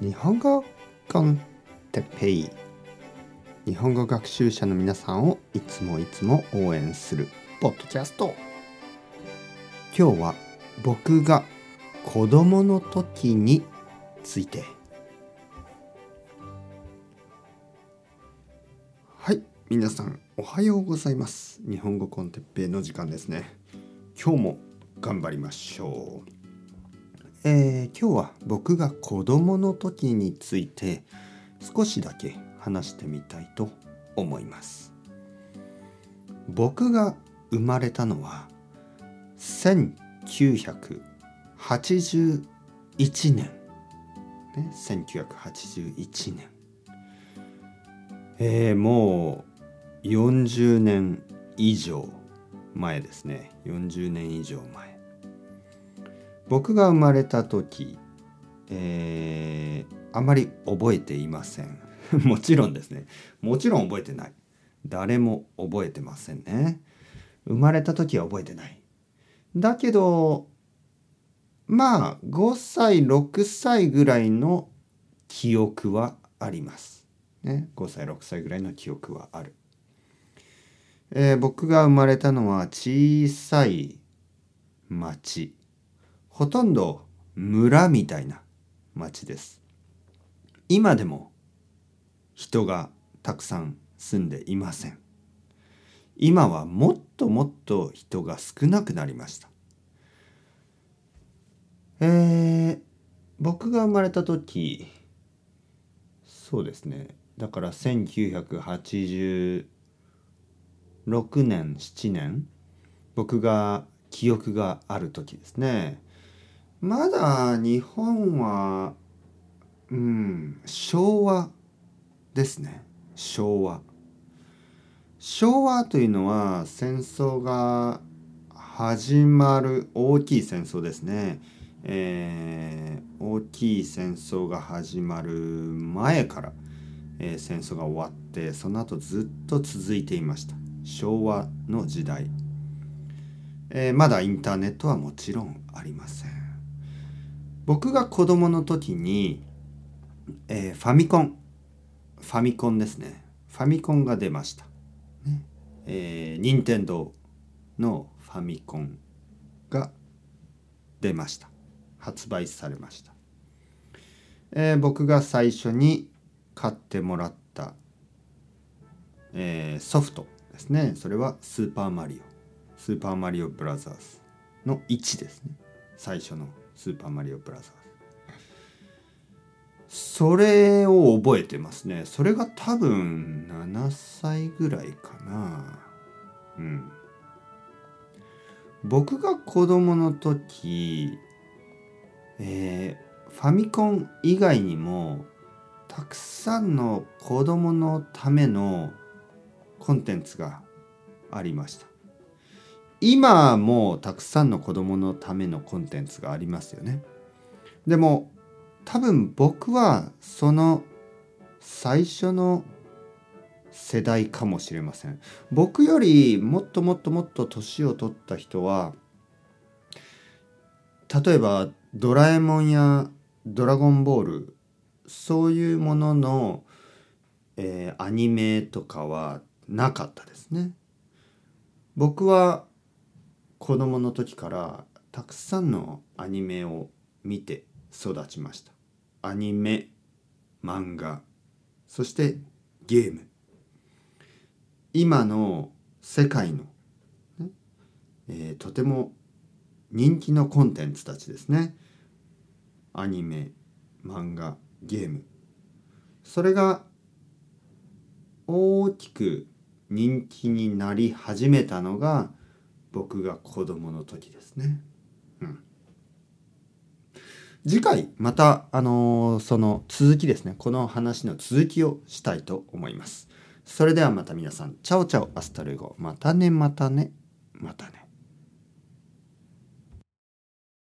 日本語コンテッペイ。日本語学習者の皆さんをいつもいつも応援するポッドキャスト。今日は僕が子供の時について。はい皆さんおはようございます。日本語コンテッペイの時間ですね。今日も頑張りましょう。えー、今日は僕が子供の時について少しだけ話してみたいと思います。僕が生まれたのは1981年。ね1981年。えー、もう40年以上前ですね。40年以上前。僕が生まれた時、えー、あまり覚えていません。もちろんですね。もちろん覚えてない。誰も覚えてませんね。生まれた時は覚えてない。だけどまあ5歳6歳ぐらいの記憶はあります、ね、5歳6歳ぐらいの記憶はある、えー、僕が生まれたのは小さい町。ほとんど村みたいな町です。今でも人がたくさん住んでいません。今はもっともっと人が少なくなりました。えー、僕が生まれた時そうですねだから1986年7年僕が記憶がある時ですねまだ日本はうん昭和ですね。昭和。昭和というのは戦争が始まる大きい戦争ですね、えー、大きい戦争が始まる前から、えー、戦争が終わってその後ずっと続いていました。昭和の時代、えー、まだインターネットはもちろんありません。僕が子供の時に、えー、ファミコン。ファミコンですね。ファミコンが出ました、ね。えー、任天堂のファミコンが出ました。発売されました、えー、僕が最初に買ってもらった、えー、ソフトですね。それはスーパーマリオ。スーパーマリオブラザーズの1ですね。最初の。スーパーマリオブラザ。ーズそれを覚えてますね。それが多分7歳ぐらいかな。うん。僕が子供の時えー、ファミコン以外にもたくさんの子供のためのコンテンツがありました。今もたくさんの子供のためのコンテンツがありますよね。でも多分僕はその最初の世代かもしれません。僕よりもっともっともっと年を取った人は例えばドラえもんやドラゴンボールそういうものの、えー、アニメとかはなかったですね。僕は子供の時からたくさんのアニメを見て育ちました。アニメ漫画そしてゲーム。今の世界の、えー、とても人気のコンテンツたちですね。アニメ漫画ゲーム。それが大きく人気になり始めたのが僕が子供の時ですね。うん、次回またあのー、その続きですねこの話の続きをしたいと思います。それではまた皆さん ciao ciao hasta luego またねまたねまたね。